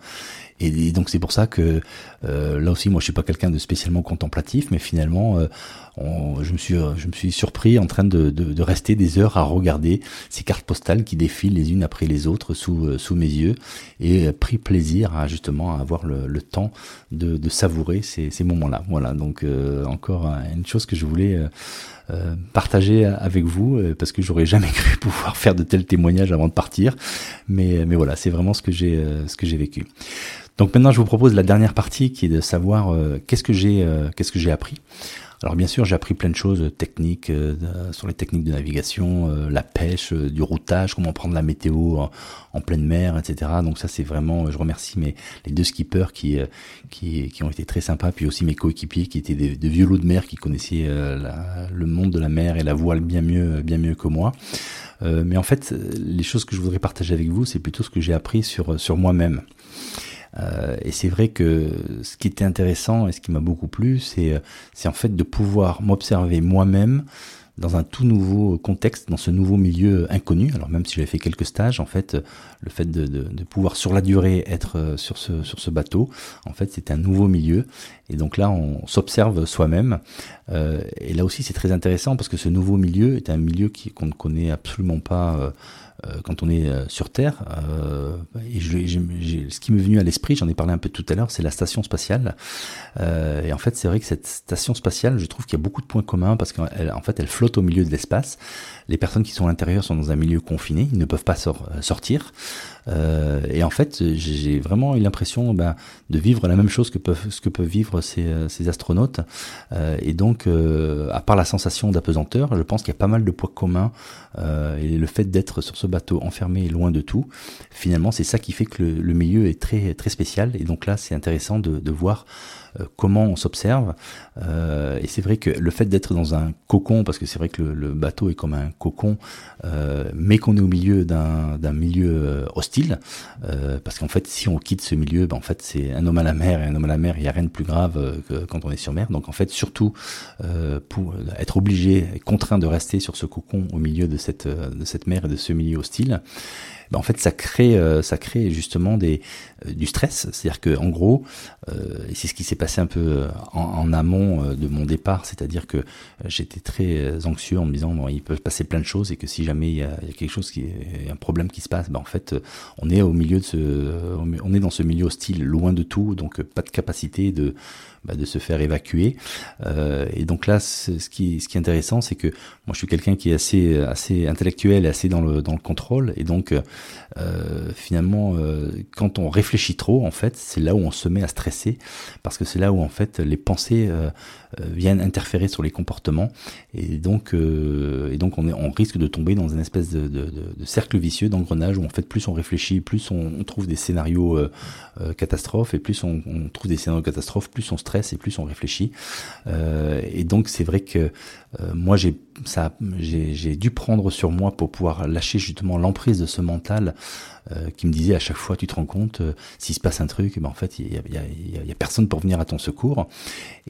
et, donc c'est pour ça que euh, là aussi, moi, je suis pas quelqu'un de spécialement contemplatif, mais finalement, euh, je me suis, je me suis surpris en train de, de, de, rester des heures à regarder ces cartes postales qui défilent les unes après les autres sous, euh, sous mes yeux, et pris plaisir à justement avoir le, temps de, de savourer ces, ces moments-là. Voilà, donc encore une chose que je voulais euh, partager avec vous parce que j'aurais jamais cru pouvoir faire de tels témoignages avant de partir mais mais voilà c'est vraiment ce que j'ai vécu donc maintenant, je vous propose la dernière partie qui est de savoir euh, qu'est-ce que j'ai euh, qu'est-ce que j'ai appris. Alors bien sûr, j'ai appris plein de choses techniques euh, sur les techniques de navigation, euh, la pêche, euh, du routage, comment prendre la météo en, pleine mer, etc. Donc ça, c'est vraiment, je remercie mes les deux skippers qui, qui qui ont été très sympas, puis aussi mes coéquipiers qui étaient des, vieux loups de mer qui connaissaient le monde de la mer et la voile bien mieux bien mieux que moi. mais en fait, les choses que je voudrais partager avec vous, c'est plutôt ce que j'ai appris sur sur moi-même. Euh, et c'est vrai que ce qui était intéressant et ce qui m'a beaucoup plu, c'est euh, c'est en fait de pouvoir m'observer moi-même dans un tout nouveau contexte, dans ce nouveau milieu inconnu. Alors même si j'avais fait quelques stages, en fait, le fait de, de, pouvoir sur la durée être euh, sur ce, sur ce bateau, en fait, c'est un nouveau milieu. Et donc là, on s'observe soi-même. Et là aussi, c'est très intéressant parce que ce nouveau milieu est un milieu qu'on ne connaît absolument pas. Quand on est euh, sur Terre. Euh, et je, ce qui m'est venu à l'esprit, j'en ai parlé un peu tout à l'heure, c'est la station spatiale. et en fait, c'est vrai que cette station spatiale, je trouve qu'il y a beaucoup de points communs parce qu'en en fait, elle flotte au milieu de l'espace. Les personnes qui sont à l'intérieur sont dans un milieu confiné, ils ne peuvent pas sortir. Euh, et en fait, j'ai vraiment eu l'impression ben, de vivre la même chose que peuvent, ce que peuvent vivre ces, ces astronautes. Euh, et donc, à part la sensation d'apesanteur, je pense qu'il y a pas mal de points communs. et le fait d'être sur ce bateau enfermé et loin de tout, finalement, c'est ça qui fait que le, milieu est très très spécial. Et donc là, c'est intéressant de, de voir euh, comment on s'observe. Euh, et c'est vrai que le fait d'être dans un cocon, parce que c'est vrai que le, bateau est comme un cocon, euh, mais qu'on est au milieu d'un milieu hostile, parce qu'en fait, si on quitte ce milieu, ben, en fait, c'est un homme à la mer, et un homme à la mer, il n'y a rien de plus grave que quand on est sur mer. Donc en fait, surtout pour être obligé, contraint de rester sur ce cocon au milieu de cette, de cette mer et de ce milieu hostile, ben en fait ça crée euh, ça crée justement des euh, du stress. C'est-à-dire que en gros euh, et c'est ce qui s'est passé un peu en, en amont de mon départ. C'est-à-dire que j'étais très anxieux en me disant bon, il peut se passer plein de choses et que si jamais il y a, il y a quelque chose qui est un problème qui se passe ben en fait on est au milieu de ce on est dans ce milieu hostile loin de tout. Donc pas de capacité de bah, de se faire évacuer. Euh, et donc là, ce qui, ce qui est intéressant, c'est que moi, je suis quelqu'un qui est assez, assez intellectuel et assez dans le, dans le contrôle. Et donc, euh, finalement, euh, quand on réfléchit trop, en fait, c'est là où on se met à stresser, parce que c'est là où en fait les pensées euh, euh, viennent interférer sur les comportements, et donc, et donc on, est, on risque de tomber dans une espèce de, de, de, cercle vicieux, d'engrenage où en fait plus on réfléchit, plus on, on trouve des scénarios catastrophes, et plus on, on, trouve des scénarios catastrophes, plus on stresse et plus on réfléchit. et donc c'est vrai que moi j'ai ça, j'ai dû prendre sur moi pour pouvoir lâcher justement l'emprise de ce mental euh, qui me disait à chaque fois, tu te rends compte, euh, s'il se passe un truc, ben en fait, il y a, y, a, personne pour venir à ton secours.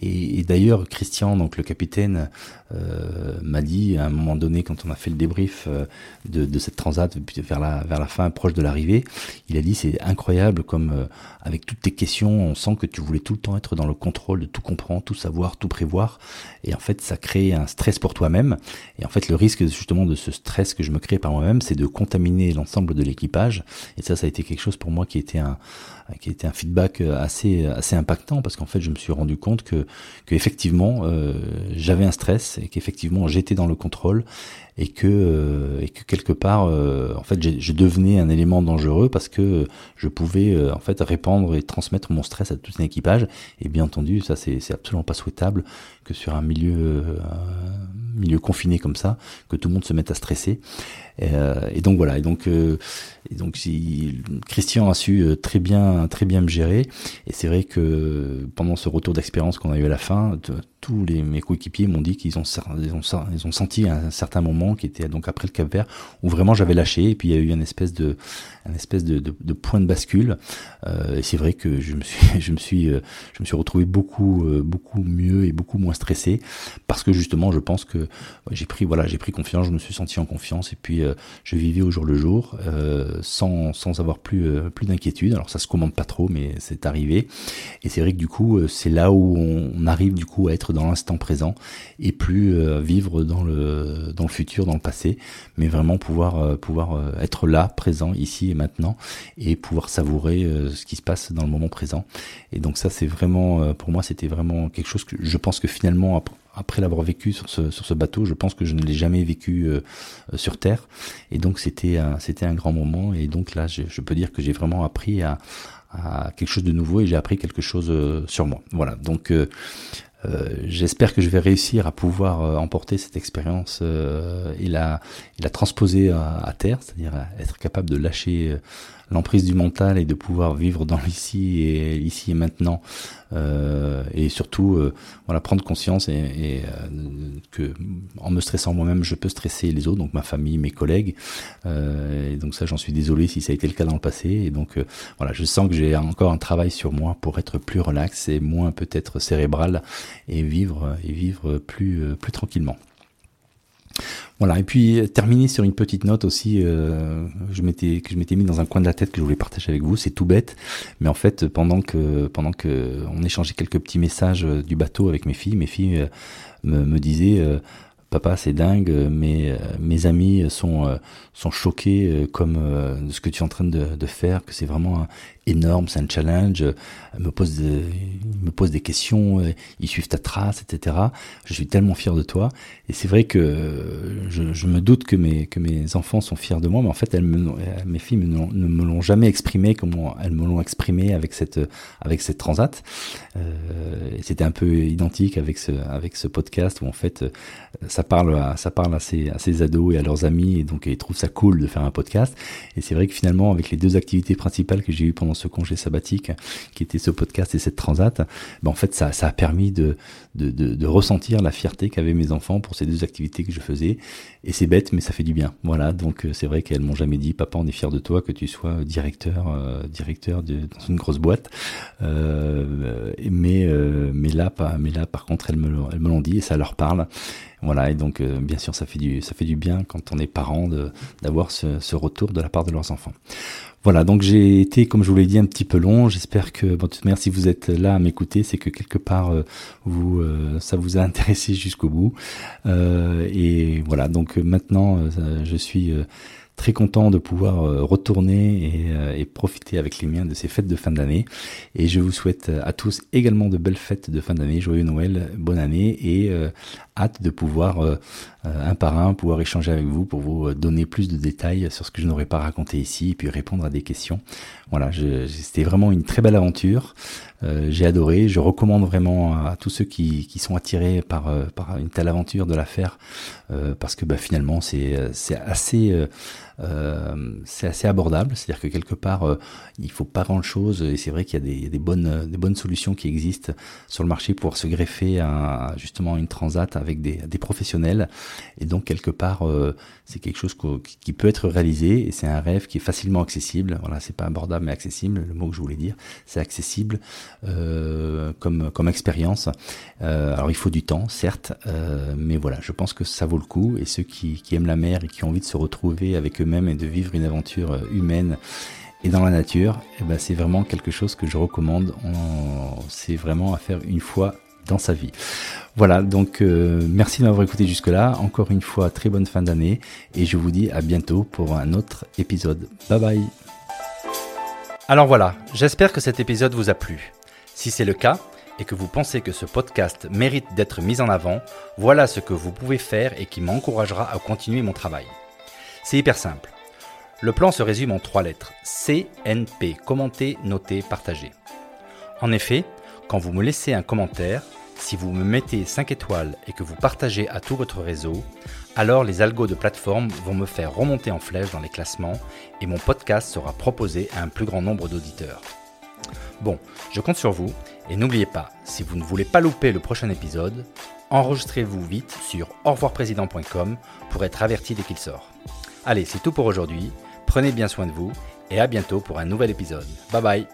Et, d'ailleurs, Christian, donc le capitaine, euh, m'a dit à un moment donné, quand on a fait le débrief euh, de, cette transat vers la, vers la fin, proche de l'arrivée, il a dit c'est incroyable comme avec toutes tes questions, on sent que tu voulais tout le temps être dans le contrôle de tout comprendre, tout savoir, tout prévoir. Et en fait, ça crée un stress pour toi-même. Et en fait, le risque justement de ce stress que je me crée par moi-même, c'est de contaminer l'ensemble de et ça, ça a été quelque chose pour moi qui était un, qui était un feedback assez, assez impactant parce qu'en fait, je me suis rendu compte que, que effectivement, euh, j'avais un stress et qu'effectivement, j'étais dans le contrôle et que, euh, et que quelque part, euh, en fait, je devenais un élément dangereux parce que je pouvais euh, en fait répandre et transmettre mon stress à tout un équipage. Et bien entendu, ça c'est absolument pas souhaitable que sur un milieu, milieu confiné comme ça, que tout le monde se mette à stresser. Et, et donc voilà. Et donc, et donc si, Christian a su très bien, très bien gérer. Et c'est vrai que pendant ce retour d'expérience qu'on a eu à la fin, tous les mes coéquipiers m'ont dit qu'ils ont, ils ont, ils ont senti à un certain moment, qui était donc après le Cap Vert, où vraiment j'avais lâché, et puis il y a eu une espèce de, un espèce de, point de bascule. Euh, et c'est vrai que je me suis, je me suis, euh, je me suis retrouvé beaucoup, euh, beaucoup mieux et beaucoup moins stressé, parce que justement, je pense que j'ai pris, voilà, j'ai pris confiance, je me suis senti en confiance, et puis je vivais au jour le jour, sans, sans avoir plus, plus d'inquiétude. Alors ça se commande pas trop, mais c'est arrivé. Et c'est vrai que du coup, c'est là où on arrive du coup à être dans l'instant présent et plus euh, vivre dans le dans le futur, dans le passé, mais vraiment pouvoir euh, pouvoir euh, être là, présent, ici et maintenant, et pouvoir savourer ce qui se passe dans le moment présent. Et donc ça, c'est vraiment pour moi, c'était vraiment quelque chose que je pense que finalement après l'avoir vécu sur ce, sur ce bateau, je pense que je ne l'ai jamais vécu sur Terre. Et donc c'était un, un grand moment. Et donc là, je peux dire que j'ai vraiment appris à, à quelque chose de nouveau et j'ai appris quelque chose sur moi. Voilà. Donc J'espère que je vais réussir à pouvoir emporter cette expérience et, la, transposer à terre, c'est-à-dire être capable de lâcher l'emprise du mental et de pouvoir vivre dans l'ici et ici et maintenant. Euh, et surtout euh, voilà prendre conscience et, euh, que en me stressant moi-même je peux stresser les autres donc ma famille mes collègues. Euh, et donc ça j'en suis désolé si ça a été le cas dans le passé. Et donc voilà je sens que j'ai encore un travail sur moi pour être plus relax et moins peut-être cérébral et vivre et vivre plus plus tranquillement voilà, et puis terminer sur une petite note aussi, euh, je m'étais que je m'étais mis dans un coin de la tête que je voulais partager avec vous. C'est tout bête, mais en fait pendant que pendant que on échangeait quelques petits messages euh, du bateau avec mes filles, mes filles euh, me, me disaient papa c'est dingue mais mes amis sont sont choqués comme de ce que tu es en train de, de faire que c'est vraiment énorme, c'est un challenge. Elle me pose, des, me pose des questions, euh, ils suivent ta trace, etc. Je suis tellement fier de toi. Et c'est vrai que je, je, me doute que mes, que mes enfants sont fiers de moi, mais en fait, mes filles ne me l'ont jamais exprimé comme elles me l'ont exprimé avec cette, avec cette transat. Euh, C'était un peu identique avec ce, avec ce podcast où en fait, ça parle à, ça parle à ces, à ces ados et à leurs amis, et donc ils trouvent ça cool de faire un podcast. Et c'est vrai que finalement, avec les deux activités principales que j'ai eues pendant ce congé sabbatique qui était ce podcast et cette transat, ben en fait ça, ça a permis de, de, ressentir la fierté qu'avaient mes enfants pour ces deux activités que je faisais. Et c'est bête, mais ça fait du bien. Voilà, donc euh, c'est vrai qu'elles m'ont jamais dit, papa, on est fier de toi, que tu sois directeur, euh, directeur dans une grosse boîte. Euh, mais, mais là, pas, mais là, par contre, elles me, elles me l'ont dit et ça leur parle. Voilà, et donc bien sûr, ça fait du, ça fait du bien quand on est parent d'avoir ce, retour de la part de leurs enfants. Voilà, donc j'ai été, comme je vous l'ai dit, un petit peu long. J'espère que, bon, de toute manière, si vous êtes là à m'écouter, c'est que quelque part, vous, ça vous a intéressé jusqu'au bout. Euh, et voilà, donc maintenant, je suis très content de pouvoir retourner et, et, profiter avec les miens de ces fêtes de fin d'année. Et je vous souhaite à tous également de belles fêtes de fin d'année, joyeux Noël, bonne année et hâte de pouvoir euh, un par un pouvoir échanger avec vous pour vous euh, donner plus de détails sur ce que je n'aurais pas raconté ici et puis répondre à des questions. Voilà, c'était vraiment une très belle aventure. Euh, j'ai adoré. Je recommande vraiment à, tous ceux qui, qui sont attirés par, par une telle aventure de la faire parce que bah, finalement c'est assez euh, c'est assez abordable, c'est-à-dire que quelque part, euh, il faut pas grand-chose, et c'est vrai qu'il y a des, bonnes, des bonnes solutions qui existent sur le marché pour se greffer justement une transat avec des, professionnels, et donc quelque part, euh, c'est quelque chose qui peut être réalisé, et c'est un rêve qui est facilement accessible. Voilà, c'est pas abordable mais accessible, le mot que je voulais dire, c'est accessible euh, comme comme expérience. Euh, alors il faut du temps, certes, euh, mais voilà, je pense que ça vaut le coup, et ceux qui, qui aiment la mer et qui ont envie de se retrouver avec eux et de vivre une aventure euh, humaine et dans la nature, eh ben c'est vraiment quelque chose que je recommande. C'est vraiment à faire une fois dans sa vie. Voilà, donc euh, merci de m'avoir écouté jusque-là. Encore une fois, très bonne fin d'année et je vous dis à bientôt pour un autre épisode. Bye bye. Alors voilà, j'espère que cet épisode vous a plu. Si c'est le cas et que vous pensez que ce podcast mérite d'être mis en avant, voilà ce que vous pouvez faire et qui m'encouragera à continuer mon travail. C'est hyper simple. Le plan se résume en trois lettres. CNP. Commenter, noter, partager. En effet, quand vous me laissez un commentaire, si vous me mettez 5 étoiles et que vous partagez à tout votre réseau, alors les algos de plateforme vont me faire remonter en flèche dans les classements et mon podcast sera proposé à un plus grand nombre d'auditeurs. Bon, je compte sur vous et n'oubliez pas, si vous ne voulez pas louper le prochain épisode, enregistrez-vous vite sur revoirprésident.com pour être averti dès qu'il sort. Allez, c'est tout pour aujourd'hui. Prenez bien soin de vous et à bientôt pour un nouvel épisode. Bye bye